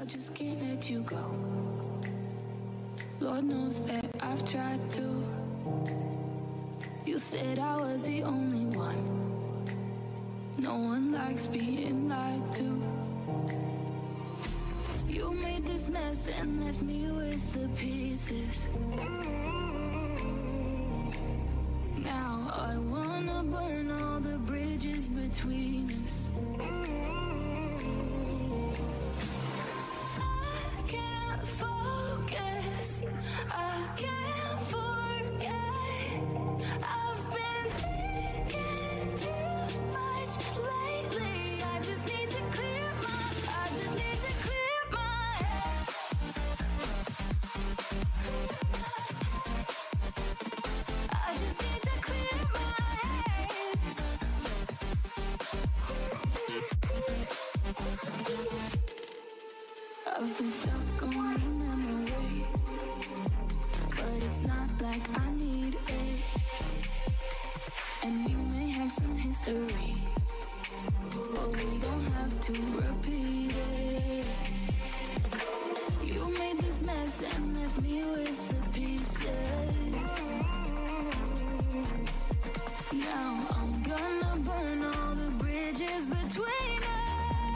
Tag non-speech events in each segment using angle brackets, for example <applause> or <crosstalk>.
I just can't let you go. Lord knows that I've tried to. You said I was the only one. No one likes being lied to. You made this mess and left me with the pieces. Now I wanna burn all the bridges between us. I've been stuck on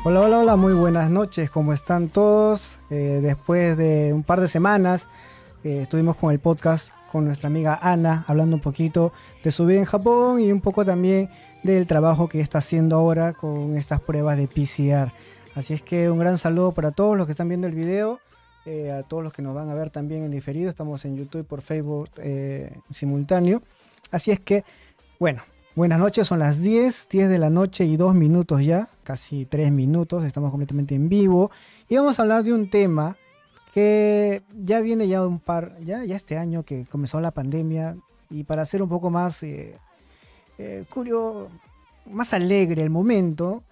Hola, hola, hola, muy buenas noches, ¿cómo están todos? Eh, después de un par de semanas eh, estuvimos con el podcast con nuestra amiga Ana, hablando un poquito de su vida en Japón y un poco también del trabajo que está haciendo ahora con estas pruebas de PCR. Así es que un gran saludo para todos los que están viendo el video, eh, a todos los que nos van a ver también en diferido, estamos en YouTube por Facebook simultáneo. Así es que, bueno, Buenas noches, son las 10, 10 de la noche y 2 minutos ya, casi 3 minutos, estamos completamente en vivo y vamos a hablar de un tema que ya viene ya un par, ya, ya este año que comenzó la pandemia y para ser un poco más eh, eh, curioso, más alegre el momento,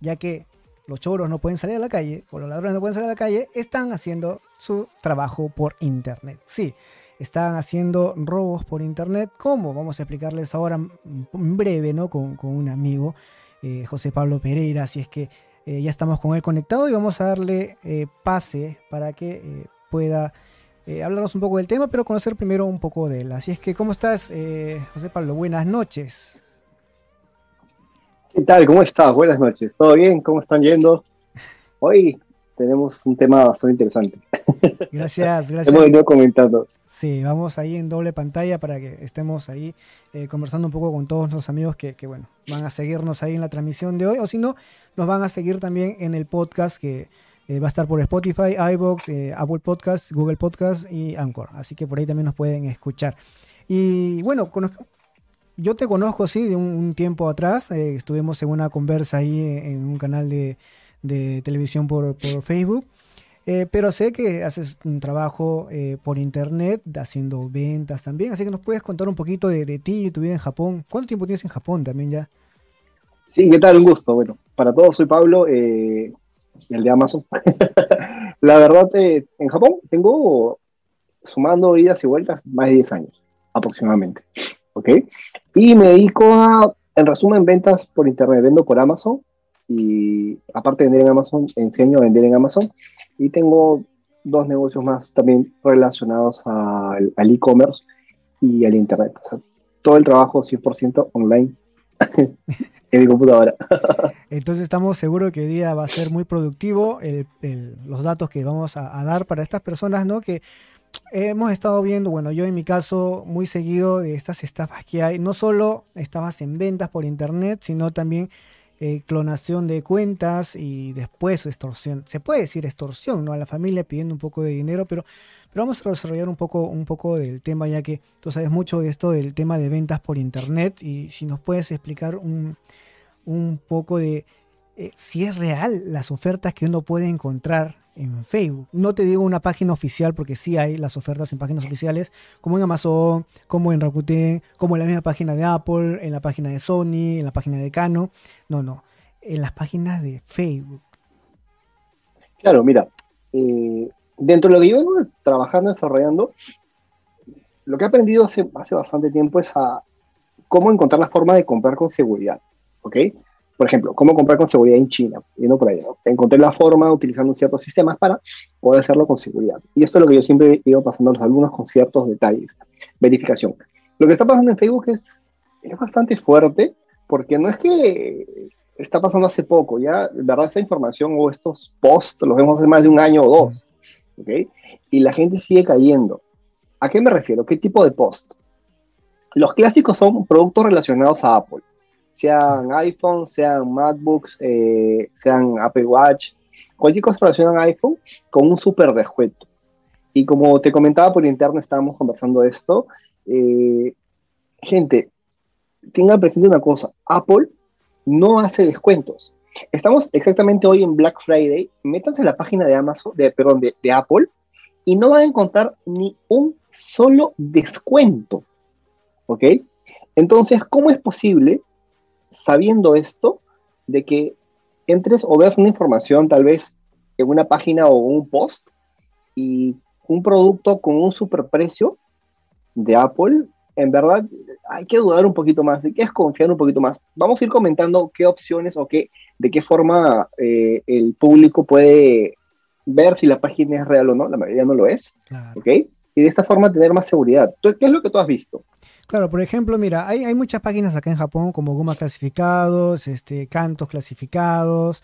ya que los choros no pueden salir a la calle o los ladrones no pueden salir a la calle, están haciendo su trabajo por internet. Sí, están haciendo robos por internet. ¿Cómo? Vamos a explicarles ahora en breve, ¿no? Con, con un amigo, eh, José Pablo Pereira. Así es que eh, ya estamos con él conectado y vamos a darle eh, pase para que eh, pueda eh, hablarnos un poco del tema, pero conocer primero un poco de él. Así es que, ¿cómo estás, José Pablo? Buenas noches. ¿Qué tal? ¿Cómo estás? Buenas noches. ¿Todo bien? ¿Cómo están yendo? Hoy tenemos un tema bastante interesante. Gracias, <laughs> gracias. Hemos venido comentando. Sí, vamos ahí en doble pantalla para que estemos ahí eh, conversando un poco con todos nuestros amigos que, que, bueno, van a seguirnos ahí en la transmisión de hoy, o si no, nos van a seguir también en el podcast que eh, va a estar por Spotify, iBox, eh, Apple Podcast, Google Podcast y Anchor. Así que por ahí también nos pueden escuchar. Y bueno, conozco, yo te conozco, sí, de un, un tiempo atrás. estuvimos en una conversa ahí en, en un canal de, de televisión por, por Facebook. Eh, pero sé que haces un trabajo eh, por internet, haciendo ventas también, así que nos puedes contar un poquito de, ti y tu vida en Japón. ¿Cuánto tiempo tienes en Japón también ya? Sí, ¿qué tal? Un gusto. Bueno, para todos soy Pablo, eh, el de Amazon. <laughs> La verdad, eh, en Japón tengo, sumando idas y vueltas, más de 10 años aproximadamente. ¿Ok? Y me dedico a, en resumen, ventas por internet. Vendo por Amazon y aparte de vender en Amazon, enseño a vender en Amazon. Y tengo dos negocios más también relacionados al, al e-commerce y al internet. O sea, todo el trabajo 100% online <laughs> en mi computadora. <laughs> Entonces estamos seguros que el día va a ser muy productivo. El, el, los datos que vamos a, a, dar para estas personas, ¿no? Que hemos estado viendo, bueno, yo en mi caso muy seguido de estas estafas que hay, no solo estafas en ventas por internet, sino también eh, clonación de cuentas y después extorsión. Se puede decir extorsión, ¿no? A la familia pidiendo un poco de dinero, pero, pero vamos a desarrollar un poco, un poco del tema, ya que tú sabes mucho de esto del tema de ventas por internet y si nos puedes explicar un, un poco de eh, si es real las ofertas que uno puede encontrar en Facebook. No te digo una página oficial porque sí hay las ofertas en páginas oficiales, como en Amazon, como en Rakuten, como en la misma página de Apple, en la página de Sony, en la página de Canon. No, no, en las páginas de Facebook. Claro, mira, eh, dentro de lo que yo vengo trabajando, desarrollando, lo que he aprendido hace, hace bastante tiempo es a cómo encontrar la forma de comprar con seguridad, ¿ok? Por ejemplo, cómo comprar con seguridad en China, yendo por ahí, ¿no? Encontré la forma utilizando ciertos sistemas para poder hacerlo con seguridad. Y esto es lo que yo siempre ido pasando a los alumnos con ciertos detalles. Verificación. Lo que está pasando en Facebook es, es bastante fuerte, porque no es que está pasando hace poco, ya, de verdad, esta información o estos posts los vemos hace más de un año o dos, ¿ok? Y la gente sigue cayendo. ¿A qué me refiero? ¿Qué tipo de post? Los clásicos son productos relacionados a Apple, sean iPhone, sean MacBooks, eh, sean Apple Watch, cualquier cosa relacionada a iPhone con un súper descuento. Y como te comentaba por interno, estábamos conversando esto, eh, gente, tengan presente una cosa, Apple no hace descuentos. Estamos exactamente hoy en Black Friday, métanse en la página de Amazon, de, perdón, de, de Apple, y no van a encontrar ni un solo descuento. ¿Ok? Entonces, ¿cómo es posible, sabiendo esto, de que entres o veas una información tal vez en una página o un post y un producto con un superprecio de Apple, en verdad hay que dudar un poquito más, hay que desconfiar un poquito más. Vamos a ir comentando qué opciones o qué, de qué forma eh, el público puede ver si la página es real o no, la mayoría no lo es, ¿ok? Y de esta forma tener más seguridad. ¿Qué es lo que tú has visto? Claro, por ejemplo, mira, hay, hay muchas páginas acá en Japón como Guma clasificados, este, cantos clasificados,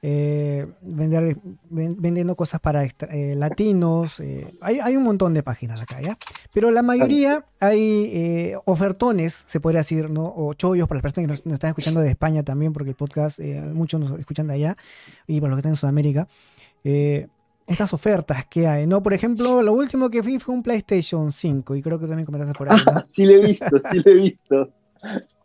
eh, vender, vendiendo cosas para eh, latinos. Eh, hay, hay, un montón de páginas acá, ¿ya? Pero la mayoría hay ofertones, se podría decir, ¿no? O chollos para las personas que nos, están escuchando de España también, porque el podcast, muchos nos escuchan de allá, y para los que están en Sudamérica. Estas ofertas que hay, ¿no? Por ejemplo, lo último que vi fue un PlayStation 5, y creo que también comentaste por ahí. ¿no? <laughs> sí, lo he visto, sí, lo he visto.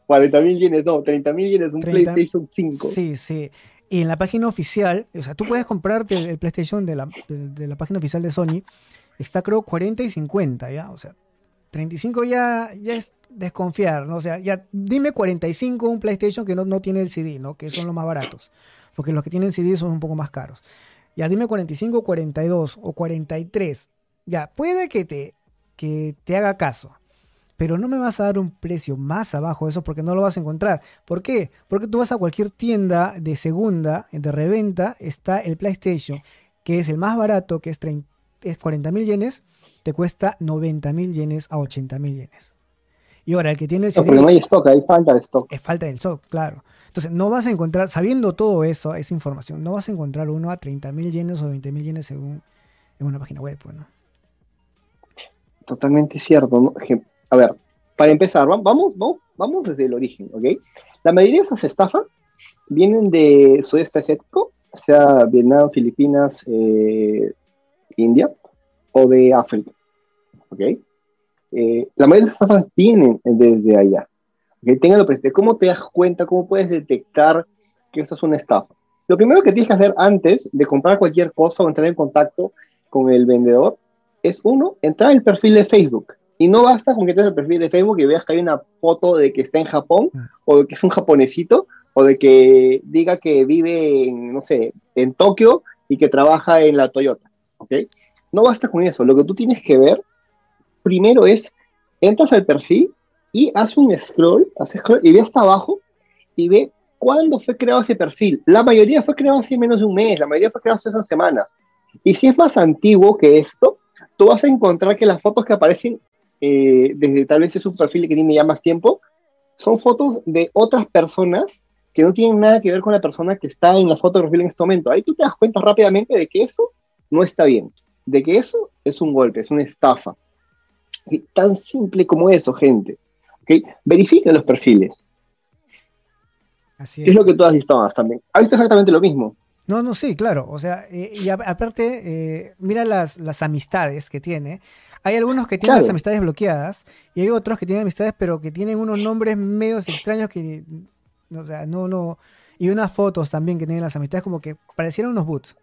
40 mil yenes, no, 30 mil yenes, un PlayStation 5. Sí, sí. Y en la página oficial, o sea, tú puedes comprarte el, PlayStation de la, de, la, página oficial de Sony, está creo 40 y 50, ¿ya? O sea, 35 ya, ya es desconfiar, ¿no? O sea, ya dime 45 un PlayStation que no, no tiene el CD, ¿no? Que son los más baratos, porque los que tienen CD son un poco más caros. Ya dime 45, 42 o 43. Ya, puede que te, que te haga caso pero no me vas a dar un precio más abajo de eso porque no lo vas a encontrar. ¿Por qué? Porque tú vas a cualquier tienda de segunda, de reventa, está el PlayStation, que es el más barato, que es, es 40 mil yenes, te cuesta 90 mil yenes a 80 mil yenes. Y ahora, el que tiene el CD, no, no hay stock, hay falta de stock. Es falta de stock, claro. Entonces, no vas a encontrar, sabiendo todo eso, esa información, no vas a encontrar uno a 30 mil yenes o 20 mil yenes según en una página web, pues, ¿no? Totalmente cierto. ¿no? a ver, para empezar, vamos, vamos, vamos desde el origen, ¿ok? La mayoría de esas estafas vienen de sudeste asiático, sea Vietnam, Filipinas, eh, India, o de África, ¿ok? Eh, la mayoría de esas estafas vienen desde allá. ¿okay? Ténganlo presente. ¿Cómo te das cuenta, cómo puedes detectar que eso es una estafa? Lo primero que tienes que hacer antes de comprar cualquier cosa o entrar en contacto con el vendedor es, uno, entrar al perfil de Facebook. Y no basta con que tengas el perfil de Facebook y veas que hay una foto de que está en Japón, mm. o de que es un japonesito, o de que diga que vive en, no sé, en Tokio y que trabaja en la Toyota, ¿ok? No basta con eso. Lo que tú tienes que ver primero es, entras al perfil y haz un scroll, haz scroll y ve hasta abajo y ve cuándo fue creado ese perfil. La mayoría fue creado hace menos de un mes, la mayoría fue creado hace esas semanas. Y si es más antiguo que esto, tú vas a encontrar que las fotos que aparecen eh, desde tal vez es un perfil que tiene ya más tiempo, son fotos de otras personas que no tienen nada que ver con la persona que está en la foto de perfil en este momento. Ahí tú te das cuenta rápidamente de que eso no está bien, de que eso es un golpe, es una estafa. Tan simple como eso, gente. ¿Okay? Verifica los perfiles. Así es. es. lo que tú has visto más también. ¿Has visto exactamente lo mismo? No, no, sí, claro. O sea, eh, y aparte, eh, mira las, las amistades que tiene. Hay algunos que tienen las amistades bloqueadas y hay otros que tienen amistades pero que tienen unos nombres medios extraños que, o sea, no, no, y unas fotos también que tienen las amistades como que parecieran unos boots,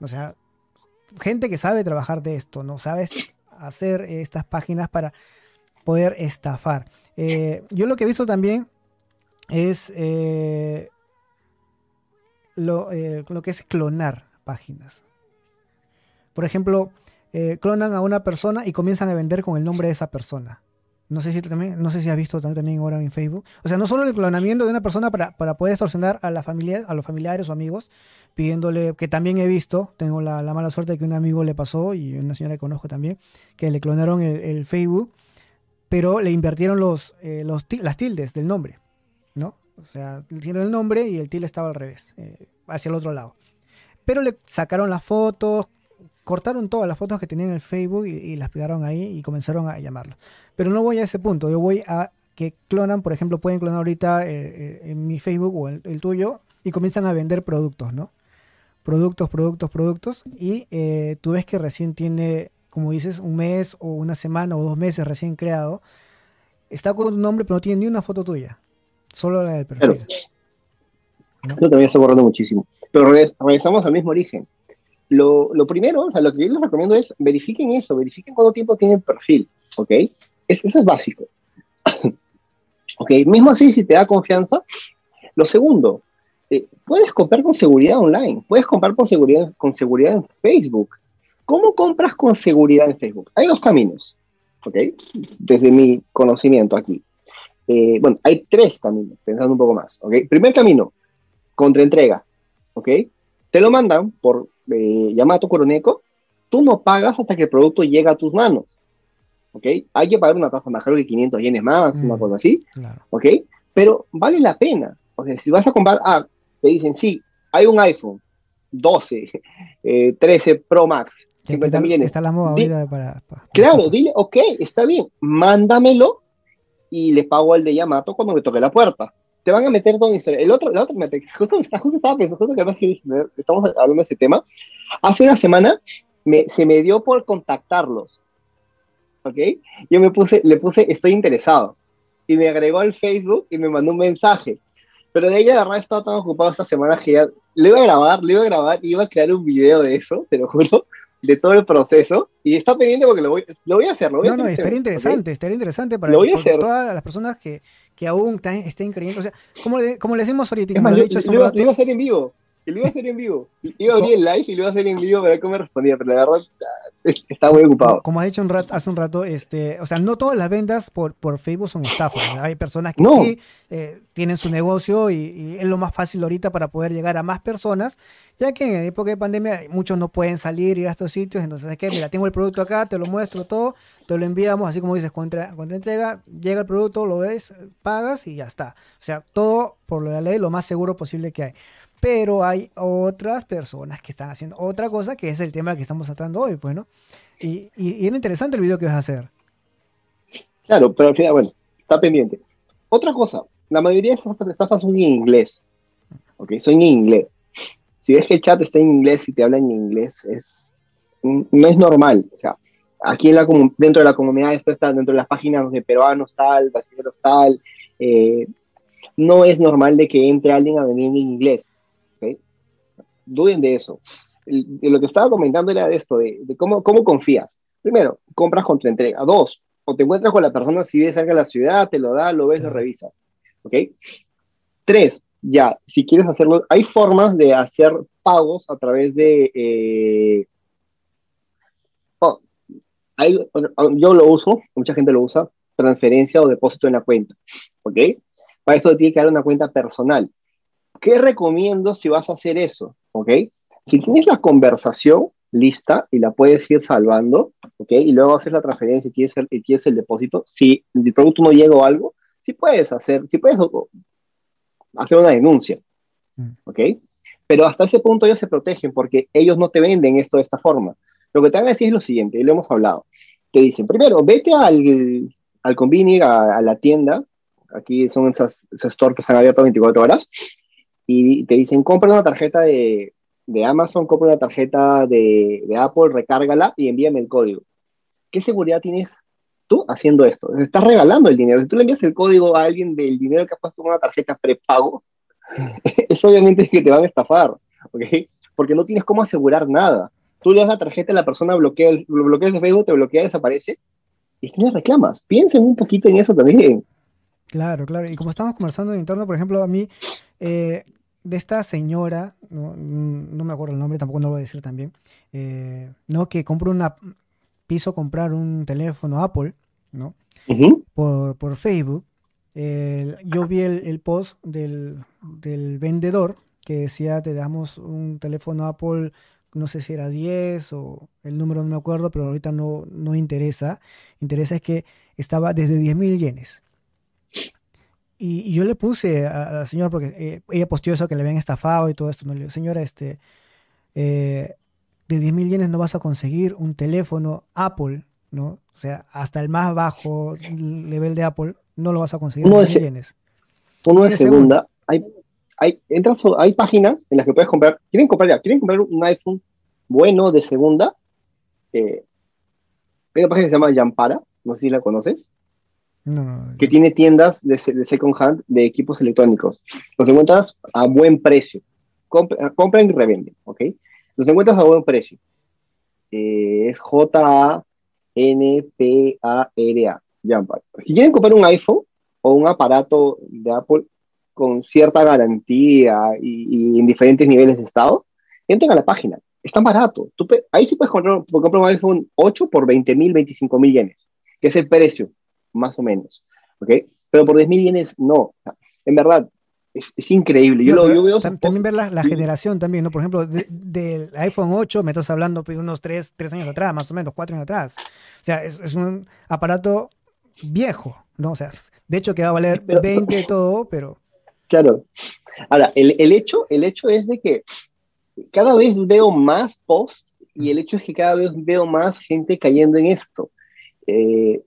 O sea, gente que sabe trabajar de esto, no sabe hacer estas páginas para poder estafar. Eh, yo lo que he visto también es eh, lo, eh, lo que es clonar páginas. Por ejemplo, eh, clonan a una persona y comienzan a vender con el nombre de esa persona. No sé si también, no sé si has visto también ahora en Facebook. O sea, no solo el clonamiento de una persona para, para poder extorsionar a la familia, a los familiares o amigos, pidiéndole, que también he visto, tengo la, mala suerte de que un amigo le pasó y una señora que conozco también, que le clonaron el, Facebook, pero le invirtieron los, eh, los las tildes del nombre, ¿no? O sea, le hicieron el nombre y el tilde estaba al revés, eh, hacia el otro lado. Pero le sacaron las fotos, cortaron todas las fotos que tenían en el Facebook y, las pegaron ahí y comenzaron a llamarlo. Pero no voy a ese punto, yo voy a que clonan, por ejemplo, pueden clonar ahorita eh, eh, en mi Facebook o el, tuyo y comienzan a vender productos, ¿no? Productos, productos, productos y eh, tú ves que recién tiene, como dices, un mes o una semana o dos meses recién creado, está con tu nombre pero no tiene ni una foto tuya, solo la del perfil. Eso también está borrando muchísimo. Pero regresamos al mismo origen lo, lo, primero, o sea, lo que yo les recomiendo es verifiquen eso, verifiquen cuánto tiempo tiene el perfil, ¿ok? eso es básico. <coughs> ok, mismo así, si te da confianza. Lo segundo, eh, puedes comprar con seguridad online, puedes comprar con seguridad, con seguridad en Facebook. ¿Cómo compras con seguridad en Facebook? Hay dos caminos, ¿ok? Desde mi conocimiento aquí. Eh, bueno, hay tres caminos, pensando un poco más, ¿ok? Primer camino, contraentrega, ¿ok? Te lo mandan por de Yamato Coroneco, tú no pagas hasta que el producto llega a tus manos. ¿Ok? Hay que pagar una tasa más cara que 500 yenes más, una mm, cosa así. ¿Ok? Pero vale la pena. O sea, si vas a comprar, ah, te dicen, sí, hay un iPhone 12, 13 <laughs> eh, Pro Max, 50 millones. Está la moda para, Claro, dile, ok, está bien, mándamelo y le pago al de Yamato cuando me toque la puerta te van a meter todo en historia. El otro, el otro <laughs> justo, justo estaba pensando, justo que además estamos hablando de este tema, hace una semana me, se me dio por contactarlos, ¿ok? Yo me puse, le puse, estoy interesado, y me agregó al Facebook y me mandó un mensaje, pero de ella de verdad estaba tan ocupado esta semana que ya le iba a grabar, le iba a grabar, iba a crear un video de eso, te lo juro, de todo el proceso y está pendiente porque lo voy, lo voy a hacer. Lo voy no, no, estaría interesante, estaría interesante para todas las personas que, que aún estén creyendo. O sea, como le, como le decimos ahorita, lo, dicho lo, iba a hacer en vivo. Y lo iba a hacer en vivo. Iba a abrir el live y lo iba a hacer en vivo para ver cómo me respondía, pero la verdad está muy ocupado. Como ha dicho un rato, hace un rato, este, o sea, no todas las ventas por, por Facebook son estafas. <gasps> Hay personas que sí eh, tienen su negocio y, es lo más fácil ahorita para poder llegar a más personas, ya que en época de pandemia muchos no pueden salir, ir a estos sitios, entonces es que, mira, tengo el producto acá, te lo muestro todo, te lo enviamos, así como dices, contra, contra entrega, llega el producto, lo ves, pagas y ya está. O sea, todo por la ley, lo más seguro posible que hay pero hay otras personas que están haciendo otra cosa, que es el tema que estamos tratando hoy, pues, ¿no? Y, y, era interesante el video que vas a hacer. Claro, pero al final, bueno, está pendiente. Otra cosa, la mayoría de estas estafas son en inglés, ¿ok? Son en inglés. Si ves que el chat está en inglés y te hablan en inglés, es, no es normal. O sea, aquí en la, dentro de la comunidad, esto está dentro de las páginas de peruanos tal, brasileños tal, eh, no es normal de que entre alguien a venir en inglés duden de eso. lo que estaba comentando era de esto, de, cómo, cómo confías. Primero, compras contra entrega. Dos, o te encuentras con la persona si vive cerca de la ciudad, te lo da, lo ves, lo revisas. ¿Ok? Tres, ya, si quieres hacerlo, hay formas de hacer pagos a través de... Eh, oh, yo lo uso, mucha gente lo usa, transferencia o depósito en la cuenta. ¿Ok? Para esto tiene que dar una cuenta personal. ¿Qué recomiendo si vas a hacer eso? ¿Ok? Si tienes la conversación lista y la puedes ir salvando, ¿ok? Y luego haces la transferencia y tienes el, y tienes el depósito, si el producto no llega o algo, sí puedes hacer, sí puedes hacer una denuncia, mm. ¿ok? Pero hasta ese punto ellos se protegen porque ellos no te venden esto de esta forma. Lo que te van a decir es lo siguiente, y lo hemos hablado. Te dicen, primero, vete al, al convini, a, la tienda, aquí son esas, esas stores que están abiertas 24 horas, y te dicen, compra una tarjeta de, de Amazon, compra una tarjeta de, de, Apple, recárgala y envíame el código. ¿Qué seguridad tienes tú haciendo esto? Estás regalando el dinero. Si tú le envías el código a alguien del dinero que has puesto en una tarjeta prepago, <laughs> eso obviamente es que te van a estafar, ¿ok? Porque no tienes cómo asegurar nada. Tú le das la tarjeta la persona, bloquea, lo bloqueas de Facebook, te bloquea, desaparece, y tú le reclamas. Piensen un poquito en eso también. Claro, claro. Y como estamos conversando en entorno, por ejemplo, a mí, eh, de esta señora, no, no, me acuerdo el nombre, tampoco no lo voy a decir también, eh, ¿no? que compró una, piso comprar un teléfono Apple, ¿no? Por, por Facebook, yo vi el, el post del, del vendedor que decía, te damos un teléfono Apple, no sé si era 10 o el número no me acuerdo, pero ahorita no, no interesa. Interesa es que estaba desde 10 mil yenes. Y, y yo le puse a, a la señora, porque eh, ella posteó eso que le habían estafado y todo esto, ¿no? Le digo, señora, este, eh, de 10 mil yenes no vas a conseguir un teléfono Apple, ¿no? O sea, hasta el más bajo nivel de Apple no lo vas a conseguir Uno de 10 mil ese- yenes. Uno de segunda, hay, hay, entras, hay páginas en las que puedes comprar, quieren comprar ya, quieren comprar un iPhone bueno de segunda, eh, hay una página que se llama Yampara, no sé si la conoces, No, que tiene tiendas de, de second hand de equipos electrónicos. Los encuentras a buen precio. Compra- compran y revenden, ¿ok? Los encuentras a buen precio. Eh, es J-A-N-P-A-R-A, Jampar. Si quieren comprar un iPhone o un aparato de Apple con cierta garantía y, y en diferentes niveles de estado, entren a la página. Está barato. Tú ahí sí puedes comprar, comprar un iPhone 8 por 20 mil, 25 mil yenes, que es el precio más o menos, ¿ok? Pero por 10 mil yenes, no. En verdad, es, es increíble. Yo, No, lo, yo veo... también ver la, generación también, ¿no? Por ejemplo, de- del iPhone 8 me estás hablando de unos 3, años atrás, más o menos, 4 años atrás. O sea, es, es un aparato viejo, ¿no? O sea, de hecho que va a valer Pero- 20 y todo, pero Claro. Ahora, el, el hecho, el hecho es de que cada vez veo más posts y el hecho es que cada vez veo más gente cayendo en esto. Eh,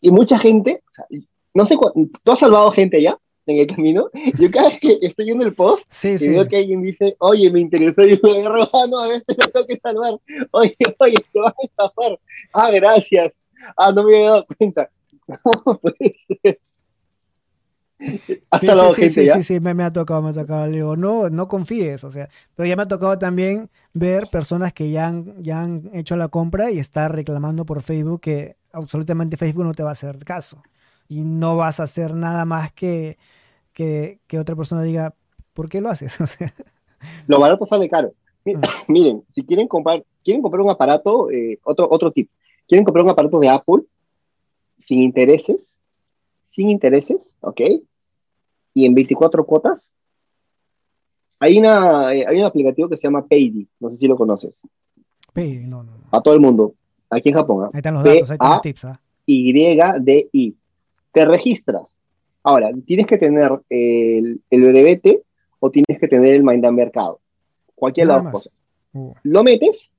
y mucha gente, o sea, no sé, ¿tú has salvado gente ya en el camino? Yo cada vez que estoy viendo el post sí, y sí. veo que alguien dice, oye, me interesó, yo me agarro, ah, no, a veces lo tengo que salvar. <laughs> Oye, oye, te vas a estafar. Ah, gracias. Ah, no me había dado cuenta. <laughs> ¿Cómo puede ser? Has Sí, salvado sí, sí, gente sí, ya. sí, sí, me, me ha tocado, me ha tocado. Le digo, no, no confíes, o sea, pero ya me ha tocado también ver personas que ya han, ya han hecho la compra y está reclamando por Facebook que absolutamente Facebook no te va a hacer caso y no vas a hacer nada más que, que, que otra persona diga, ¿por qué lo haces? <laughs> O sea, Lo barato sale caro. Mm. <coughs> Miren, si quieren comprar, quieren comprar un aparato, eh, otro, otro tip, quieren comprar un aparato de Apple sin intereses, sin intereses, ¿ok? Y en 24 cuotas. Hay, una, eh, hay un aplicativo que se llama Paydi, no sé si lo conoces, no, no, a todo el mundo, aquí en Japón. ¿ah? Ahí están los datos, ahí están los tips, ¿ah? YDI. Te registras. Ahora, tienes que tener el, el BDBT o tienes que tener el Mind Mercado. Cualquiera de las cosas. Uh, Lo metes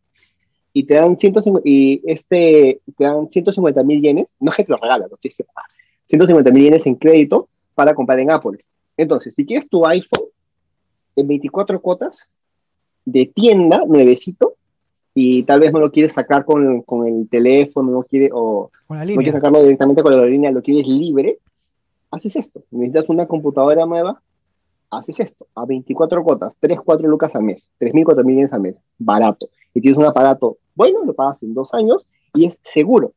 y te dan 150, y este, te dan 150 mil yenes. No es que te lo regalan, no tienes que pagar. 150 mil yenes en crédito para comprar en Apple. Entonces, si quieres tu iPhone en 24 cuotas de tienda, nuevecito, y tal vez no lo quieres sacar con, con el teléfono, no quiere, o no quieres sacarlo directamente con la línea, lo quieres libre, haces esto. Necesitas una computadora nueva, haces esto. A 24 cuotas, 3, 4 lucas al mes, 3 mil, 4 mil yenes al mes, barato. Y tienes un aparato bueno, lo pagas en dos años y es seguro.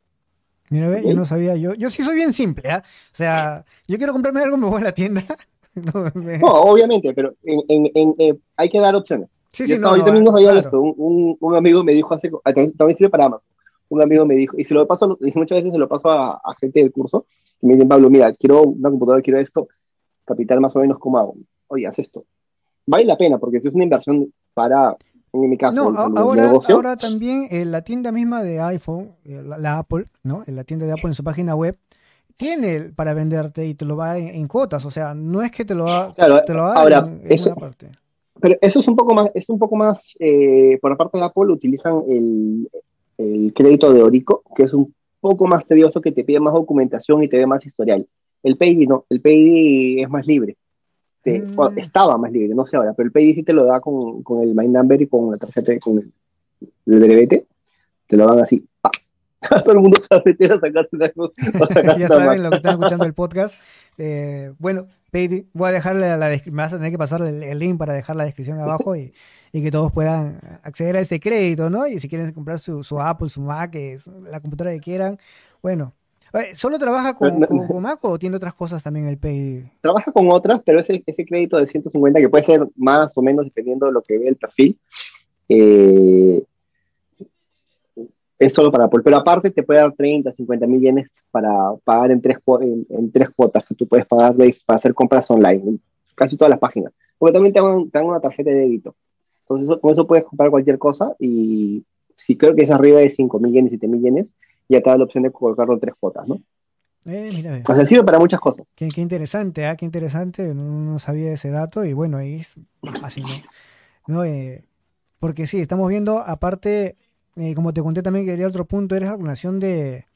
Mira, ve, yo no sabía, yo, yo sí soy bien simple, ¿ah? O sea, yo quiero comprarme algo, me voy a la tienda. <laughs> No, me- No, obviamente, pero en, en- en- eh, hay que dar opciones. sí, yo, sí, estaba- no, yo también no sabía claro. esto. Un, un- un amigo me dijo hace, ah, también, también sirve para Amazon. Un amigo me dijo, y se lo paso, y <laughs> muchas veces se lo paso a, a gente del curso, y me dicen, Pablo, mira, quiero una computadora, quiero esto, capital más o menos, ¿cómo hago? Oye, haz esto. Vale la pena, porque si es una inversión para, en mi caso, No, ahora, ahora también en la tienda misma de iPhone, eh, la, la Apple, ¿no? En la tienda de Apple en su página web, tiene para venderte y te lo va en, en cuotas, o sea, no es que te lo va, claro, te lo va ahora, en, en eso, una parte. pero eso es un poco más, es un poco más, eh, por la parte de Apple utilizan el, el crédito de Orico, que es un poco más tedioso, que te pide más documentación y te ve más historial. El Paydi no, el Paydi es más libre. Te- Mm. bueno, estaba más libre, no sé ahora, pero el Paydi sí te lo da con, con el My Number y con la tarjeta, con el, el te lo dan así. ¡pa! <laughs> Todo el mundo se va a meter a sacarse una cosa. <laughs> ya saben lo que están escuchando el podcast. Eh, bueno, Paydi, voy a dejarle la, la me vas a tener que pasar el, el link para dejar la descripción abajo y, y que todos puedan acceder a ese crédito, ¿no? Y si quieren comprar su, su Apple, su Mac, es la computadora que quieran, bueno. ¿Solo trabaja con, No, con- con Mac o tiene otras cosas también el Paydi? trabaja con otras, pero ese, ese crédito de 150, que puede ser más o menos dependiendo de lo que ve el perfil, eh, es solo para Apple, pero aparte te puede dar 30, 50 mil yenes para pagar en tres, en, tres cuotas que tú puedes pagar para hacer compras online, en casi todas las páginas. Porque también te dan, una tarjeta de débito. Entonces, con eso puedes comprar cualquier cosa y si creo que es arriba de 5 mil yenes, 7 mil yenes, te da la opción de colocarlo en tres cuotas, ¿no? Eh, mira, o sea, sirve para muchas cosas. Qué, interesante, ¿ah? Qué interesante, no, sabía ese dato y bueno, ahí es más fácil, ¿no? Eh, porque sí, estamos viendo, aparte, eh, como te conté también, quería otro punto, era la clonación de,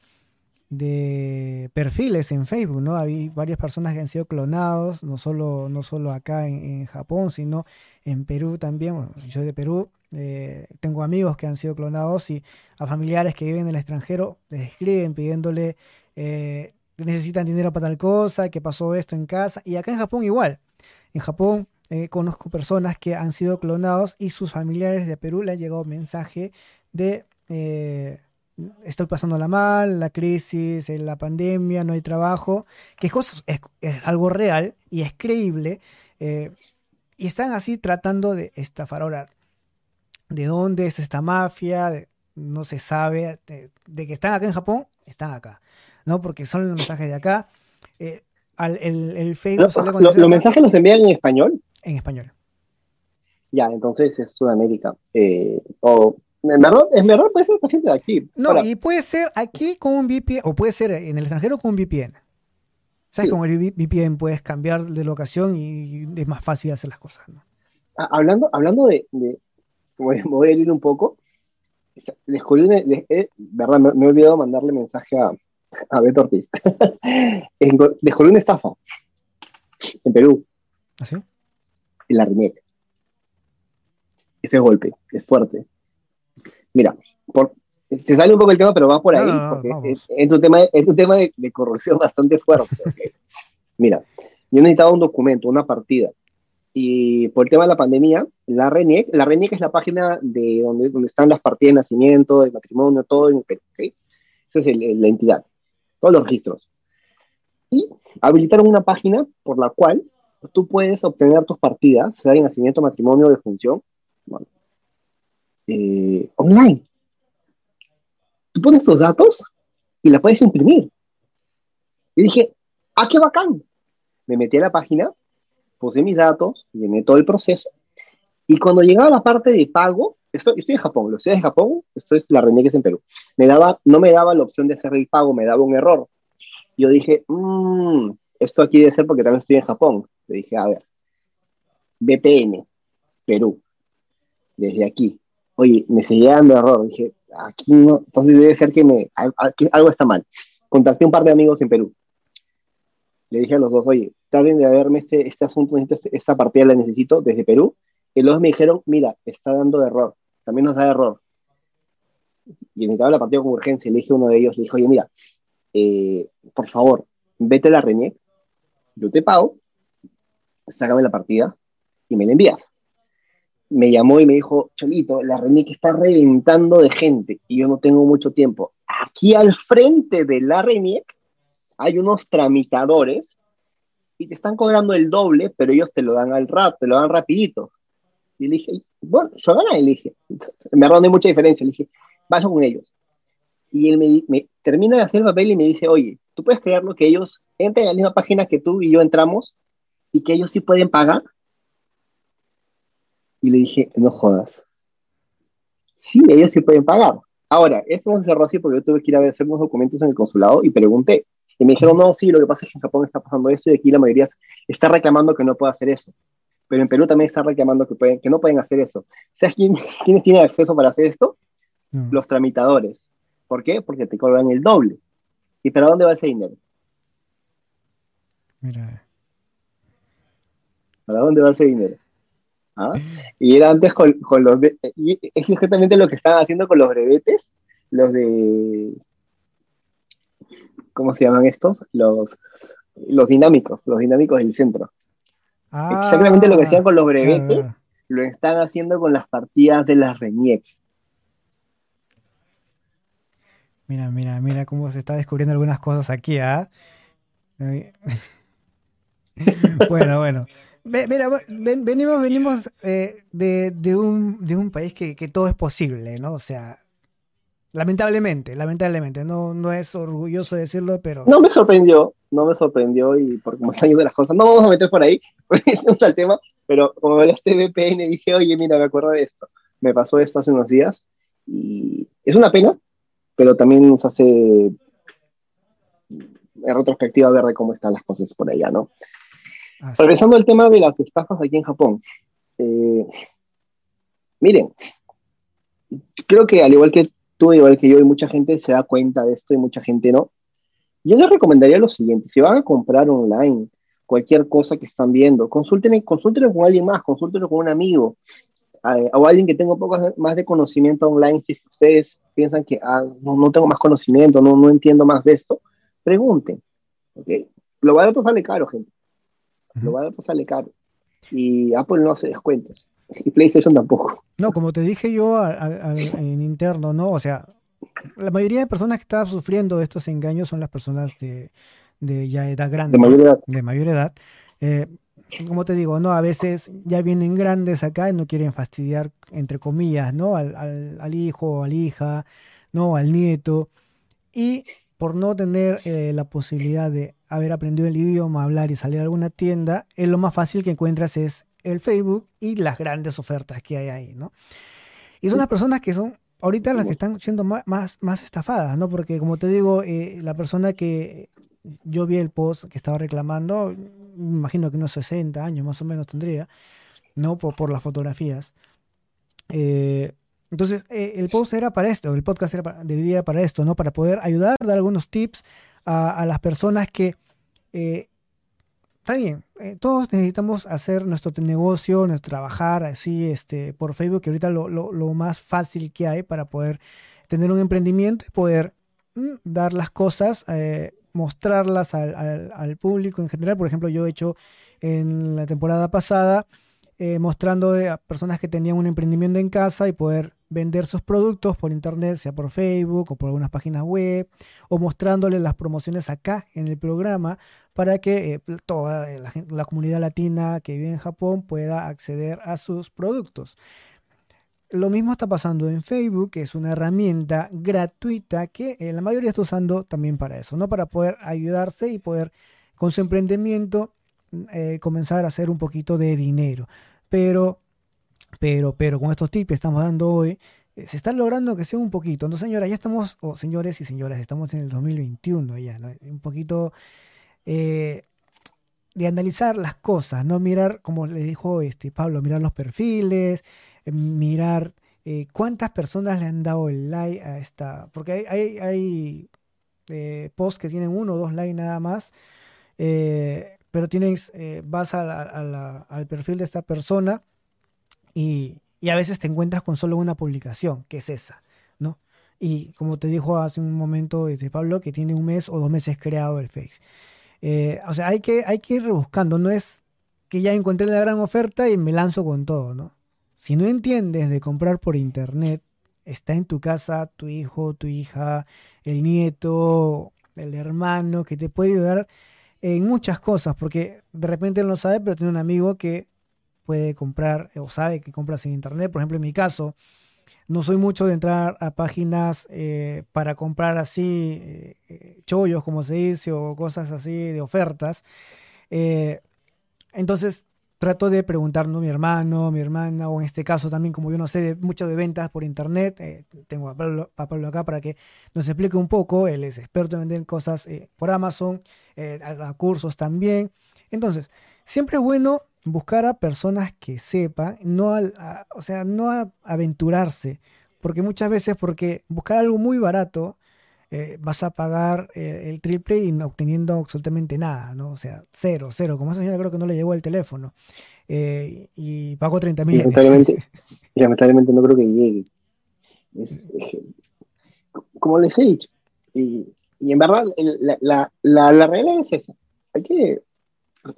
de perfiles en Facebook, ¿no? Hay varias personas que han sido clonados, no solo, no solo acá en, Japón, sino en Perú también. Yo de Perú, eh, tengo amigos que han sido clonados y a familiares que viven en el extranjero les escriben pidiéndole eh, necesitan dinero para tal cosa, que pasó esto en casa. Y acá en Japón igual. En Japón conozco personas que han sido clonados y sus familiares de Perú le han llegado mensaje de eh, estoy pasándola mal, la crisis, eh, la pandemia, no hay trabajo, que es, es, algo real y es creíble, eh, y están así tratando de estafar. Ahora, ¿de dónde es esta mafia? no se sabe, de, que están acá en Japón, están acá, ¿no? Porque son los mensajes de acá. el, Facebook... ¿Los mensajes los envían en español? En español. Ya, entonces es Sudamérica. o en verdad, puede ser esta gente de aquí. No, y puede ser aquí con un VPN, o puede ser en el extranjero con un VPN. ¿Sabes? Con el VPN puedes cambiar de locación y es más fácil hacer las cosas. Ah, hablando, hablando de, de voy <laughs> a ir un poco. Descubrí una, eh, verdad, me, he olvidado mandarle mensaje a, a Beto Ortiz. <laughs> descubrí una estafa en Perú. ¿Así? ¿Ah, en la RINEC. Ese golpe, es fuerte. Mira, por, se sale un poco el tema, pero va por ahí, porque es, un tema, es un tema de, corrupción <laughs> bastante fuerte. Mira, yo necesitaba un documento, una partida, y por el tema de la pandemia, la RENIEC, la RENIEC es la página de donde, donde están las partidas de nacimiento, de matrimonio, todo en Perú, Esa es la entidad, todos los registros. Y habilitaron una página por la cual tú puedes obtener tus partidas, sea de nacimiento, matrimonio de función, bueno, eh, online. Tú pones tus datos y la puedes imprimir. Y dije, ¡ah, qué bacán! Me metí a la página, puse mis datos, llené todo el proceso, y cuando llegaba la parte de pago, estoy, estoy en Japón, lo ciudad de Japón, esto es la es en Perú, me daba, no me daba la opción de hacer el pago, me daba un error. Yo dije, mmm, esto aquí debe ser porque también estoy en Japón. Le dije, a ver, VPN, Perú, desde aquí, oye, me seguía dando error. Dije, aquí no, entonces debe ser que, me, algo está mal. Contacté un par de amigos en Perú. Le dije a los dos, oye, traten de verme este, este asunto, este, esta partida la necesito desde Perú. Y los dos me dijeron, mira, está dando error, también nos da error. Y necesitaba la partida con urgencia. Le dije a uno de ellos, le dije, oye, mira, eh, por favor, vete a la RENIEC, yo te pago, sácame la partida y me la envías me llamó y me dijo, Cholito, la RENIEC está reventando de gente y yo no tengo mucho tiempo. Aquí al frente de la RENIEC hay unos tramitadores y te están cobrando el doble, pero ellos te lo dan al rato, te lo dan rapidito. Y le dije, bueno, yo gané, le dije, <laughs> me verdad mucha diferencia, le dije, vaya con ellos. Y él me, termina de hacer el papel y me dice, oye, ¿tú puedes creerlo que ellos entren a la misma página que tú y yo entramos y que ellos sí pueden pagar? Y le dije, no jodas. Sí, ellos sí pueden pagar. Ahora, esto no se cerró así porque yo tuve que ir a ver, hacer unos documentos en el consulado y pregunté. Y me dijeron, no, sí, lo que pasa es que en Japón está pasando esto y aquí la mayoría está reclamando que no puede hacer eso. Pero en Perú también está reclamando que, pueden, que no pueden hacer eso. ¿Sabes quién, <laughs> quiénes tienen acceso para hacer esto? Mm. Los tramitadores. ¿Por qué? Porque te cobran el doble. ¿Y para dónde va ese dinero? Mira. ¿Para dónde va ese dinero? ¿Ah? Y era antes con, los... Y es exactamente lo que estaban haciendo con los brevetes, los de... ¿Cómo se llaman estos? Los, los dinámicos, los dinámicos del centro. exactamente lo que hacían con los brevetes, lo están haciendo con las partidas de las RENIEC. Mira, mira, mira cómo se está descubriendo algunas cosas aquí, ¿ah? <laughs> bueno, bueno. Mira, venimos, venimos eh, de, un, país que, todo es posible, ¿no? O sea, Lamentablemente, lamentablemente, no, no es orgulloso decirlo, pero... No me sorprendió, no me sorprendió y por cómo están yendo las cosas, no vamos a meter por ahí, <laughs> es el tema, pero como hablaste de VPN, dije, oye, mira, me acuerdo de esto, me pasó esto hace unos días y es una pena, pero también nos hace en retrospectiva ver de cómo están las cosas por allá, ¿no? Regresando al tema de las estafas aquí en Japón. Eh, miren, creo que al igual que tú, igual que yo, y mucha gente se da cuenta de esto y mucha gente no. Yo les recomendaría lo siguiente, si van a comprar online cualquier cosa que están viendo, consulten, consulten con alguien más, consulten con un amigo eh, o alguien que tenga un poco más de conocimiento online, si ustedes piensan que ah, no, tengo más conocimiento, no, no entiendo más de esto, pregunten. ¿okay? Lo barato sale caro, gente. Lo barato sale caro. Y Apple no hace descuentos. Y PlayStation tampoco. No, como te dije yo en interno, ¿no? O sea, la mayoría de personas que están sufriendo estos engaños son las personas de, ya edad grande. De mayor edad. De mayor edad. Eh, como te digo, ¿no? A veces ya vienen grandes acá y no quieren fastidiar, entre comillas, ¿no? Al, al, al hijo, a la hija, ¿no? Al nieto. Y por no tener eh, la posibilidad de haber aprendido el idioma, hablar y salir a alguna tienda, es lo más fácil que encuentras es el Facebook y las grandes ofertas que hay ahí, ¿no? Y son las personas que son ahorita las que están siendo más, más, estafadas, ¿no? Porque como te digo, eh, la persona que yo vi el post que estaba reclamando, me imagino que unos 60 años más o menos tendría, ¿no? Por, por las fotografías. Eh, entonces, eh, el post era para esto, el podcast era para, esto, ¿no? Para poder ayudar, dar algunos tips a, las personas que, eh, está bien, eh, todos necesitamos hacer nuestro negocio, nuestro trabajar así este, por Facebook, que ahorita lo, lo, más fácil que hay para poder tener un emprendimiento y poder mm, dar las cosas, mostrarlas al, al, público en general. Por ejemplo, yo he hecho en la temporada pasada, mostrando a personas que tenían un emprendimiento en casa y poder vender sus productos por internet, sea por Facebook o por algunas páginas web, o mostrándoles las promociones acá en el programa para que eh, toda la, comunidad latina que vive en Japón pueda acceder a sus productos. Lo mismo está pasando en Facebook, que es una herramienta gratuita que eh, la mayoría está usando también para eso, ¿no? Para poder ayudarse y poder con su emprendimiento eh, comenzar a hacer un poquito de dinero. Pero pero, pero con estos tips que estamos dando hoy, eh, se está logrando que sea un poquito. No, señora, ya estamos, o señores y señoras, estamos en el 2021 ya, ¿no? Un poquito eh, de analizar las cosas, no mirar, como le dijo este Pablo, mirar los perfiles, eh, mirar cuántas personas le han dado el like a esta, porque hay, hay, hay posts que tienen uno o dos likes nada más, pero tienes, vas al perfil de esta persona y, a veces te encuentras con solo una publicación, que es esa, ¿no? Y como te dijo hace un momento este Pablo, que tiene un mes o dos meses creado el Face. Eh, o sea, hay que, hay que ir rebuscando, no es que ya encontré la gran oferta y me lanzo con todo, ¿no? Si no entiendes de comprar por internet, está en tu casa tu hijo, tu hija, el nieto, el hermano, que te puede ayudar en muchas cosas, porque de repente no sabe, pero tiene un amigo que puede comprar o sabe que compras en internet. Por ejemplo, en mi caso, no soy mucho de entrar a páginas eh, para comprar así eh, eh, chollos, como se dice, o cosas así de ofertas. entonces trato de preguntarnos mi hermano, mi hermana, o en este caso también, como yo no sé de, mucho de ventas por internet, tengo a Pablo, acá para que nos explique un poco. Él es experto en vender cosas por Amazon, a cursos también. Entonces, siempre es bueno buscar a personas que sepan, no o sea, no aventurarse, porque muchas veces, porque buscar algo muy barato, eh, vas a pagar eh, el triple y no obteniendo absolutamente nada, ¿no? O sea, cero, cero. Como esa señora creo que no le llegó el teléfono eh, y pagó 30 mil. <laughs> Lamentablemente, no creo que llegue. como les he dicho, y, en verdad la, la, la, la regla es esa. Hay que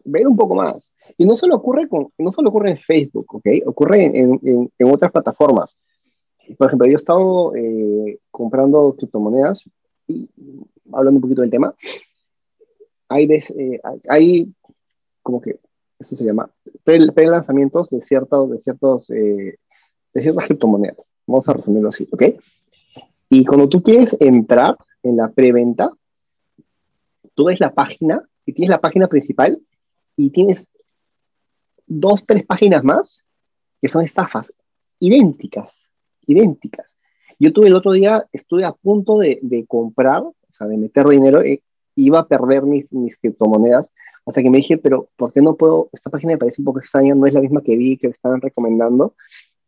ver un poco más. Y no solo ocurre, con, no solo ocurre en Facebook, ¿ok? Ocurre en, en, en otras plataformas. Por ejemplo, yo he estado eh, comprando criptomonedas y hablando un poquito del tema. Hay, eh, hay como que, eso se llama, pre-lanzamientos de, ciertos, de, ciertos, eh, de ciertas criptomonedas. Vamos a resumirlo así, ¿ok? Y cuando tú quieres entrar en la preventa, tú ves la página y tienes la página principal y tienes dos, tres páginas más que son estafas idénticas, idénticas. Yo tuve el otro día, estuve a punto de, de comprar, o sea, de meter dinero, eh, iba a perder mis, mis criptomonedas, hasta que me dije, pero ¿por qué no puedo? Esta página me parece un poco extraña, no es la misma que vi, que me estaban recomendando.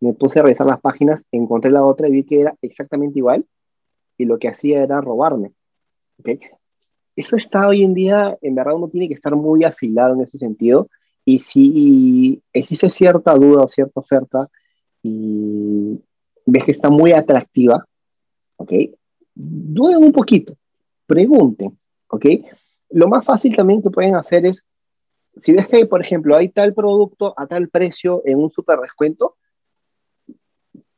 Me puse a revisar las páginas, encontré la otra y vi que era exactamente igual, y lo que hacía era robarme. ¿okay? Eso está hoy en día, en verdad uno tiene que estar muy afilado en ese sentido, y si existe cierta duda o cierta oferta, y ves que está muy atractiva, ¿ok? Duden un poquito, pregunten, ¿ok? Lo más fácil también que pueden hacer es, si ves que, por ejemplo, hay tal producto a tal precio en un super descuento,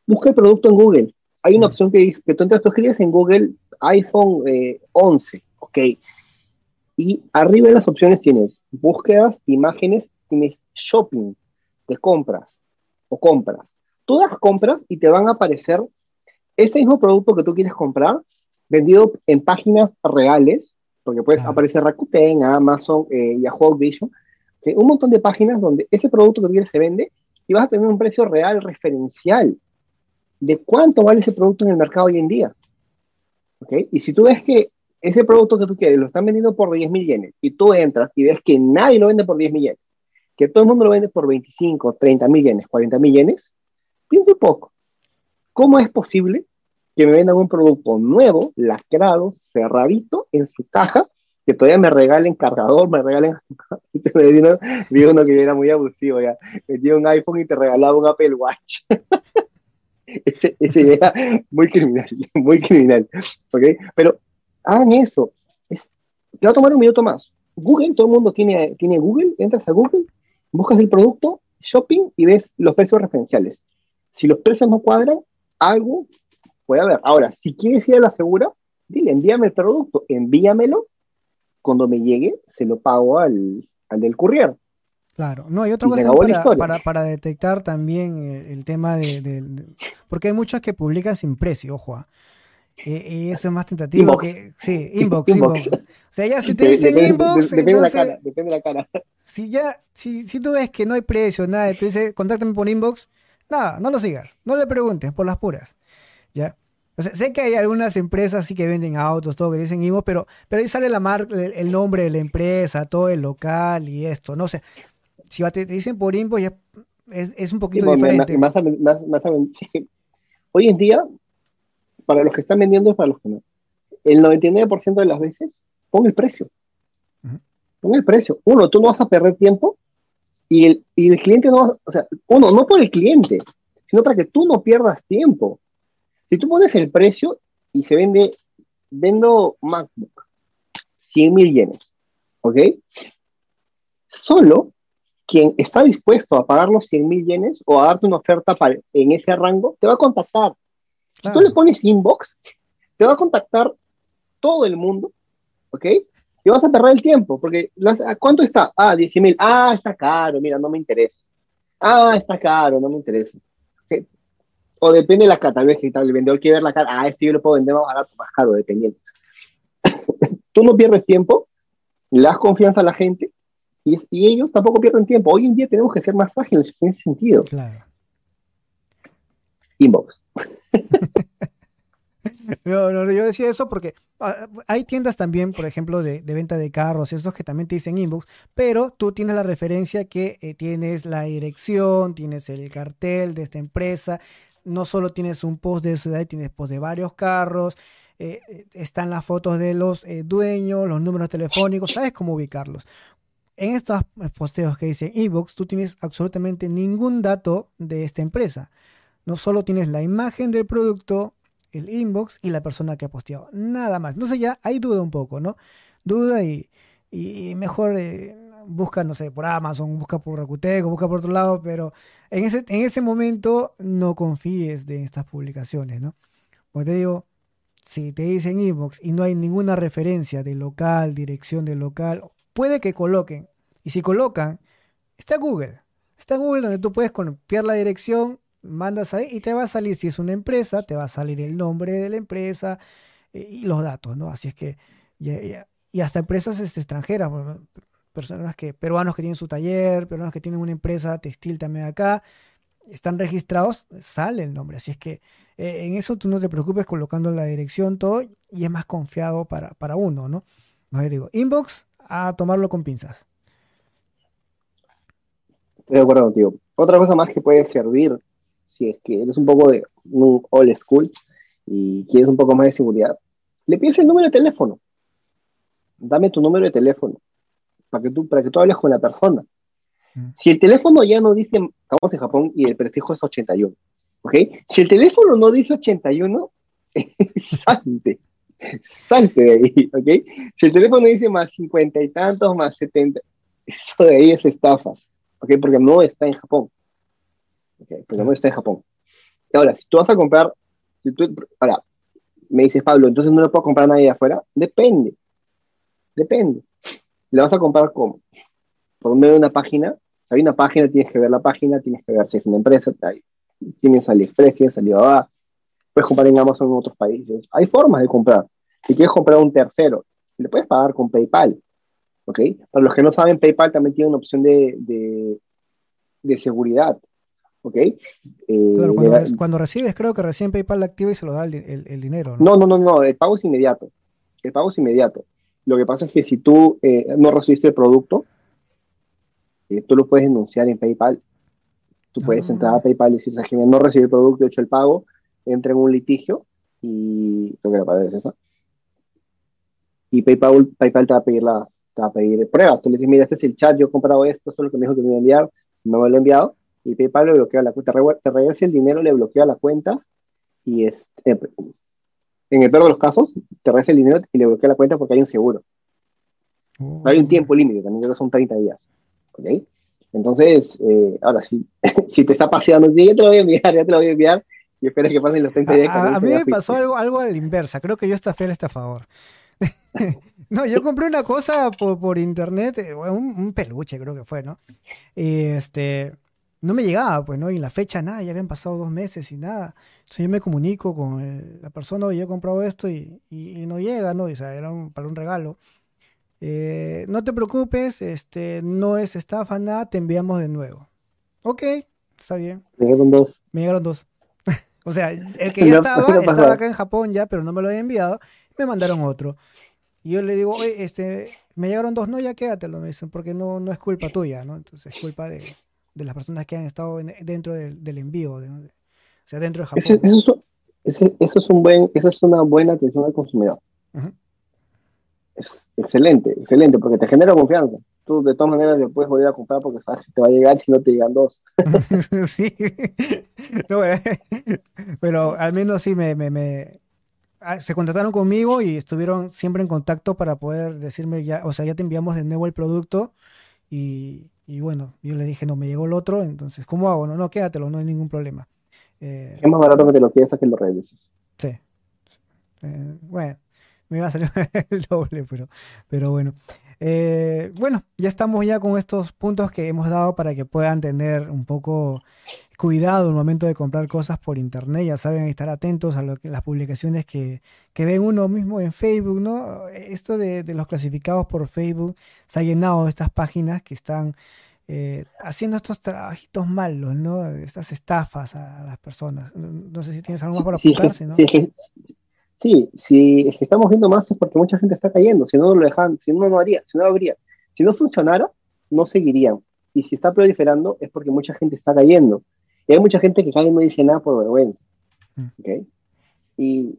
busca el producto en Google. Hay una opción que dice que tú entras, tú escribes en Google iPhone 11, ¿ok? Y arriba de las opciones tienes búsquedas, imágenes, tienes shopping de compras o compras tú das compras y te van a aparecer ese mismo producto que tú quieres comprar vendido en páginas reales, porque puedes claro. aparecer Rakuten, Amazon, eh, Yahoo Audition, un montón de páginas donde ese producto que tú quieres se vende y vas a tener un precio real referencial de cuánto vale ese producto en el mercado hoy en día. ¿Okay? Y si tú ves que ese producto que tú quieres lo están vendiendo por 10 mil yenes y tú entras y ves que nadie lo vende por 10 mil yenes, que todo el mundo lo vende por 25, 30 mil yenes, 40 mil yenes, pienso poco. ¿Cómo es posible que me vendan un producto nuevo, lacrado, cerradito, en su caja, que todavía me regalen cargador, me regalen... <laughs> vi uno que era muy abusivo ya. Me dio un iPhone y te regalaba un Apple Watch. <laughs> ese, ese era muy criminal, <laughs> muy criminal. ¿Ok? Pero hagan eso. Es, te va a tomar un minuto más. Google, todo el mundo tiene, tiene Google, entras a Google, buscas el producto, shopping y ves los precios referenciales. Si los precios no cuadran, algo puede haber. Ahora, si quieres ir a la segura, dile, envíame el producto, envíamelo. Cuando me llegue, se lo pago al, al del courier. Claro, no, hay otra cosa para, para, para, detectar también el, el tema de, de, de, Porque hay muchas que publican sin precio, ojo. ¿Ah? Eh, y eso es más tentativo inbox. que. Sí, inbox, inbox, inbox. O sea, ya si te dicen depende, inbox. Depende entonces, de la cara, depende de la cara. Si ya, si, si tú ves que no hay precio, nada, tú dices, contáctame por inbox, nada, no lo sigas, no le preguntes por las puras. ¿Ya? O sea, sé que hay algunas empresas sí que venden autos, todo que dicen inbox, pero, pero ahí sale la marca, el, el, nombre de la empresa, todo el local y esto, no sé. Si te, te dicen por inbox, ya es, es un poquito sí, diferente. Más, más, más, más <laughs> sí. Hoy en día, para los que están vendiendo y para los que no, el 99% de las veces, pon el precio. Uh -huh. Pon el precio. Uno, tú no vas a perder tiempo y el, y el cliente no va, o sea, uno, no por el cliente, sino para que tú no pierdas tiempo. Si tú pones el precio y se vende, vendo MacBook, 100 mil yenes, ¿ok? Solo quien está dispuesto a pagar los 100 mil yenes o a darte una oferta para, en ese rango, te va a contactar. Si tú le pones inbox, te va a contactar todo el mundo, ¿ok? Y vas a perder el tiempo, porque ¿cuánto está? Ah, 10 mil. Ah, está caro, mira, no me interesa. Ah, está caro, no me interesa. ¿Okay? O depende de la cara, tal vez el vendedor quiere ver la cara, ah, este yo lo puedo vender más barato, más caro, dependiendo. <coughs> Tú no pierdes tiempo, le das confianza a la gente y, y, ellos tampoco pierden tiempo. Hoy en día tenemos que ser más ágiles en ese sentido. Claro. Inbox. <laughs> No, no, yo decía eso porque uh, hay tiendas también, por ejemplo, de, venta de carros estos que también te dicen inbox, pero tú tienes la referencia que eh, tienes la dirección, tienes el cartel de esta empresa, no solo tienes un post de ciudad, tienes post de varios carros, eh, están las fotos de los eh, dueños, los números telefónicos, sabes cómo ubicarlos. En estos posteos que dicen inbox, tú tienes absolutamente ningún dato de esta empresa. No solo tienes la imagen del producto, el inbox y la persona que ha posteado. Nada más. Entonces ya hay duda un poco, ¿no? Duda y, y mejor eh, busca, no sé, por Amazon, busca por Rakuten, busca por otro lado, pero en ese, en ese momento no confíes de estas publicaciones, ¿no? Porque te digo, si te dicen inbox y no hay ninguna referencia de local, dirección del local, puede que coloquen. Y si colocan, está Google. Está Google donde tú puedes copiar la dirección mandas ahí y te va a salir, si es una empresa, te va a salir el nombre de la empresa eh, y los datos, ¿no? Así es que, y, hasta empresas este, extranjeras, personas que, peruanos que tienen su taller, peruanos que tienen una empresa textil también acá, están registrados, sale el nombre. Así es que eh, en eso tú no te preocupes colocando la dirección, todo, y es más confiado para, para uno, ¿no? Más digo, inbox, a tomarlo con pinzas. Estoy de acuerdo contigo. Otra cosa más que puede servir, si es que eres un poco de un old school y quieres un poco más de seguridad, le pides el número de teléfono. Dame tu número de teléfono para que tú, para que tú hables con la persona. Mm. Si el teléfono ya no dice, estamos en Japón y el prefijo es 81, ¿ok? Si el teléfono no dice 81, <laughs> salte, salte de ahí, ¿ok? Si el teléfono dice más 50 y tantos, más 70, eso de ahí es estafa, ¿ok? Porque no está en Japón, ¿ok? Porque no está en Japón. Ahora, si tú vas a comprar, si tú, ahora, me dices, Pablo, entonces no lo puedo comprar nadie de afuera, depende, depende. ¿Le vas a comprar cómo? Por medio de una página, hay una página, tienes que ver la página, tienes que ver si es una empresa, tienes AliExpress, tienes Alibaba, puedes comprar en Amazon en otros países. Hay formas de comprar. Si quieres comprar un tercero, le puedes pagar con PayPal. ¿Ok? Para los que no saben, PayPal también tiene una opción de, de, seguridad. ¿Ok? Eh, cuando, recibes, creo que recién PayPal la activa y se lo da el, dinero. ¿no? ¿no? no, no, el pago es inmediato. El pago es inmediato. Lo que pasa es que si tú eh, no recibiste el producto, eh, tú lo puedes denunciar en PayPal. Tú puedes entrar a ah. PayPal y decir, no recibí el producto, he hecho el pago, entra en un litigio y creo que la palabra es esa. Y PayPal, PayPal te va a pedir la, te va a pedir pruebas. Tú le dices, mira, este es el chat, yo he comprado esto, esto es lo que me dijo que me iba a enviar, no me lo he enviado. Y PayPal le bloquea la cuenta, te regresa el dinero, le bloquea la cuenta y es, eh, en el peor de los casos, te regresa el dinero y le bloquea la cuenta porque hay un seguro. Hay un oh. tiempo límite, también creo que son 30 días. ¿Ok? Entonces, eh, ahora sí, <laughs> si te está paseando, ya te lo voy a enviar, ya te lo voy a enviar y esperas que pasen los 30 días. A, mí me pasó algo, algo a la inversa, creo que yo esta fiel está a favor. <laughs> no, yo compré una cosa por, por internet, eh, un, un, peluche creo que fue, ¿no? Y este, no me llegaba, pues, ¿no? Y la fecha, nada, ya habían pasado dos meses y nada. Entonces yo me comunico con la persona, oye, yo he comprado esto y, y, no llega, ¿no? o sea, era para un regalo. Eh, no te preocupes, este, no es estafa, nada, te enviamos de nuevo. Ok, está bien. Me llegaron dos. Me llegaron dos. <laughs> o sea, el que <laughs> ya estaba, estaba acá en Japón ya, pero no me lo había enviado, me mandaron otro. Y yo le digo, oye, este, me llegaron dos, no, ya quédatelo, me dicen, porque no, no es culpa tuya, ¿no? Entonces es culpa de, de las personas que han estado dentro del, envío, o sea, dentro de Japón. eso, es un buen, esa es una buena atención al consumidor. excelente, excelente, porque te genera confianza. Tú de todas maneras le puedes volver a comprar porque sabes que te va a llegar si no te llegan dos. <laughs> sí, <laughs> pero al menos sí me, me, me, ah, se contactaron conmigo y estuvieron siempre en contacto para poder decirme ya, o sea, ya te enviamos de nuevo el producto y, y bueno, yo le dije, no, me llegó el otro, entonces, ¿cómo hago? No, no, quédatelo, no hay ningún problema. Eh, es más barato que te lo quedes a que lo regreses. Sí. Eh, bueno, me iba a salir <laughs> el doble, pero, pero bueno. Eh, bueno, ya estamos ya con estos puntos que hemos dado para que puedan tener un poco cuidado el momento de comprar cosas por internet. Ya saben, estar atentos a lo que, las publicaciones que, que ven uno mismo en Facebook, ¿no? Esto de, los clasificados por Facebook se ha llenado de estas páginas que están eh, haciendo estos trabajitos malos, ¿no? Estas estafas a las personas. No, sé si tienes algo más para apuntarse, ¿no? Sí, si es que estamos viendo más es porque mucha gente está cayendo. Si no lo dejan, si no, no haría, si no habría. Si no funcionara, no seguirían. Y si está proliferando es porque mucha gente está cayendo. Y hay mucha gente que cae y no dice nada por vergüenza. Mm. ¿Ok? Y,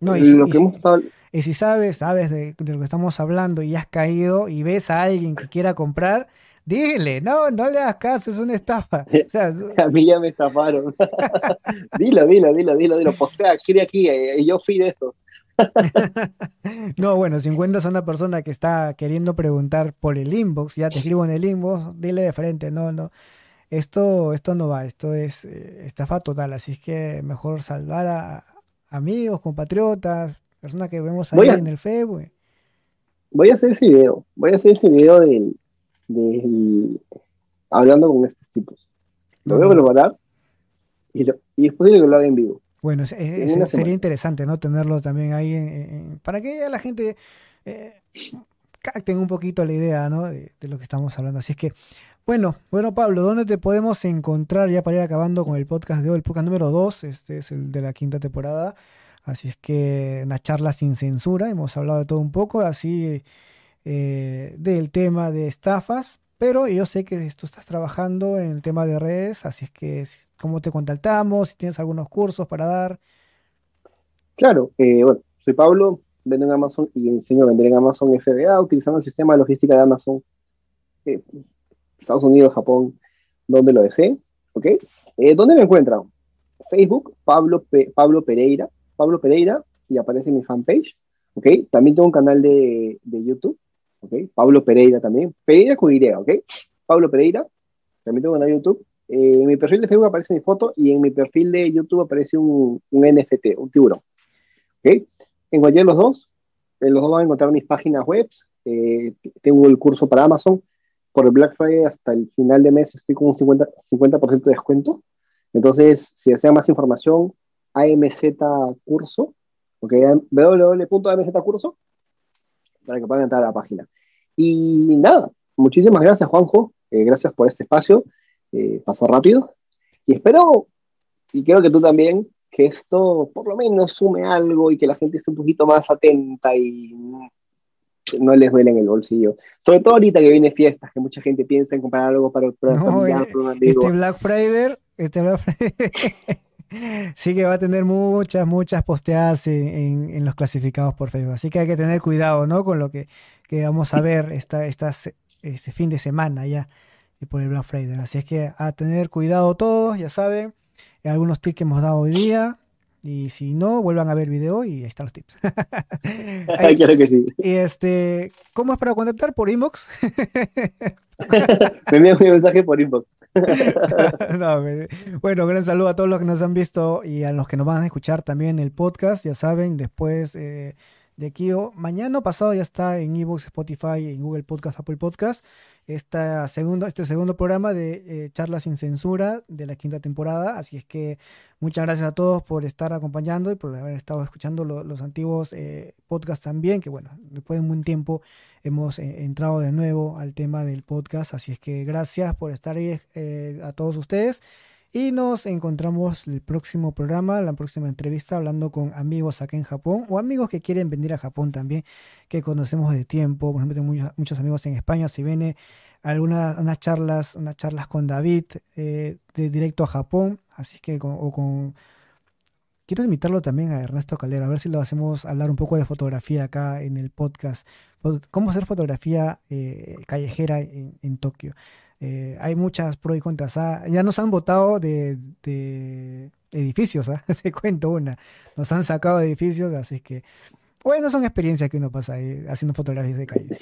no, y, si, lo que hemos estado... y si sabes, sabes de, de, lo que estamos hablando y has caído y ves a alguien que quiera comprar, Dile, no, no le hagas caso, es una estafa. <laughs> a mí ya me estafaron. <laughs> dilo, dilo, dilo, dilo, dilo. Postea, quiere aquí, eh, yo fui de eso. <laughs> no, bueno, si encuentras a una persona que está queriendo preguntar por el inbox, ya te escribo en el inbox, dile de frente, no, no, esto, esto no va, esto es eh, estafa total, así es que mejor salvar a amigos, compatriotas, personas que vemos ahí en el Facebook. Voy a hacer ese video, voy a hacer ese video del, de, hablando con estos tipos. Lo voy a preparar y, es posible que lo haga en vivo. Bueno, sería interesante, ¿no? Tenerlo también ahí para que la gente eh, capten un poquito la idea, ¿no? De, lo que estamos hablando. Así es que, bueno, bueno, Pablo, ¿dónde te podemos encontrar ya para ir acabando con el podcast de hoy? El podcast número 2, este es el de la quinta temporada. Así es que una charla sin censura, hemos hablado de todo un poco, así eh, del tema de estafas, pero yo sé que tú estás trabajando en el tema de redes, así es que cómo te contactamos, si tienes algunos cursos para dar. Claro, eh, bueno, soy Pablo, vendo en Amazon y enseño a vender en Amazon FBA utilizando el sistema de logística de Amazon, eh, Estados Unidos, Japón, donde lo deseen, ¿ok? ¿Dónde me encuentran? Facebook, Pablo, Pablo Pereira, Pablo Pereira y aparece mi fanpage, ¿ok? También tengo un canal de, de YouTube, ¿ok? Pablo Pereira también, Pereira con Y, ¿ok? Pablo Pereira, también tengo canal de YouTube. Eh, en mi perfil de Facebook aparece mi foto y en mi perfil de YouTube aparece un, un NFT, un tiburón, ¿ok? En cualquiera de los dos, en los dos van a encontrar mis páginas web. Eh, tengo el curso para Amazon. Por el Black Friday hasta el final de mes estoy con un 50%, 50 de descuento. Entonces, si desean más información, AMZ Curso, ok, www.amz Curso, para que puedan entrar a la página. Y nada, muchísimas gracias Juanjo, eh, gracias por este espacio, eh, pasó rápido, y espero, y creo que tú también, que esto por lo menos sume algo y que la gente esté un poquito más atenta y no les duele en el bolsillo. Sobre todo ahorita que viene fiestas, que mucha gente piensa en comprar algo para, para familiar, eh, un amigo. Este Black Friday, este Black Friday <laughs> sí que va a tener muchas, muchas posteadas en, los clasificados por Facebook. Así que hay que tener cuidado, ¿no? Con lo que, vamos a ver esta, este fin de semana ya eh, por el Black Friday. Así es que a tener cuidado todos, ya saben, algunos tips que hemos dado hoy día. Y si no, vuelvan a ver video y ahí están los tips. <laughs> claro que sí. Y este, ¿cómo es para contactar? Por inbox. <laughs> Me envían un mensaje por inbox. <laughs> bueno, gran saludo a todos los que nos han visto y a los que nos van a escuchar también el podcast. Ya saben, después eh, de aquí o mañana pasado ya está en ebooks, Spotify, en Google Podcast, Apple Podcast esta segundo, este segundo programa de eh, Charlas sin Censura de la quinta temporada. Así es que muchas gracias a todos por estar acompañando y por haber estado escuchando los antiguos eh, podcasts también, que bueno, después de un buen tiempo hemos eh, entrado de nuevo al tema del podcast. Así es que gracias por estar ahí a todos ustedes. Y nos encontramos el próximo programa, la próxima entrevista, hablando con amigos acá en Japón o amigos que quieren venir a Japón también, que conocemos de tiempo. Por ejemplo, tengo muchos, amigos en España. Si viene algunas unas charlas, unas charlas con David eh, de directo a Japón, así que con quiero invitarlo también a Ernesto Caldera, a ver si lo hacemos hablar un poco de fotografía acá en el podcast. Cómo hacer fotografía eh, callejera en Tokio. Eh, hay muchas pros y contras. Ah, ya nos han votado de, edificios, ¿ah? <laughs> te cuento una. Nos han sacado de edificios, así que, bueno, son experiencias que uno pasa ahí haciendo fotografías de calle.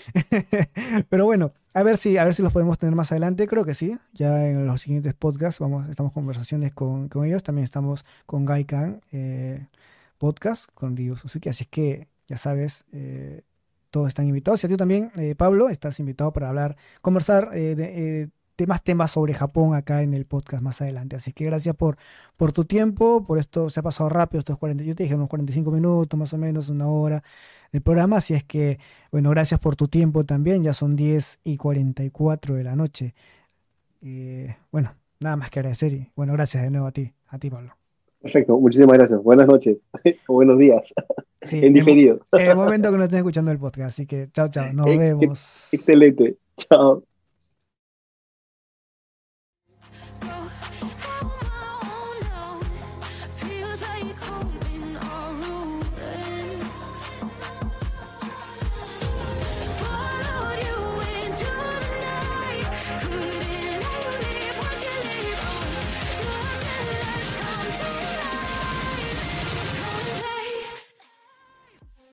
<laughs> Pero bueno, a ver si, a ver si los podemos tener más adelante. Creo que sí. Ya en los siguientes podcasts vamos, estamos conversaciones con, ellos. También estamos con Gaikan eh, Podcast, con Ryu Suzuki. Así que ya sabes. Eh, todos están invitados. Y a ti también, eh, Pablo, estás invitado para hablar, conversar eh, de, eh, más temas sobre Japón acá en el podcast más adelante. Así que gracias por, por tu tiempo, por esto se ha pasado rápido estos 40, yo te dije unos 45 minutos más o menos, una hora del programa. Así es que, bueno, gracias por tu tiempo también, ya son 10 y 44 de la noche. bueno, nada más que agradecer y bueno, gracias de nuevo a ti, a ti Pablo. Perfecto, muchísimas gracias. Buenas noches <laughs> o buenos días. Sí, en diferido. En el momento que no estén escuchando el podcast. Así que chao, chao. <laughs> Nos vemos. Excelente. Chao.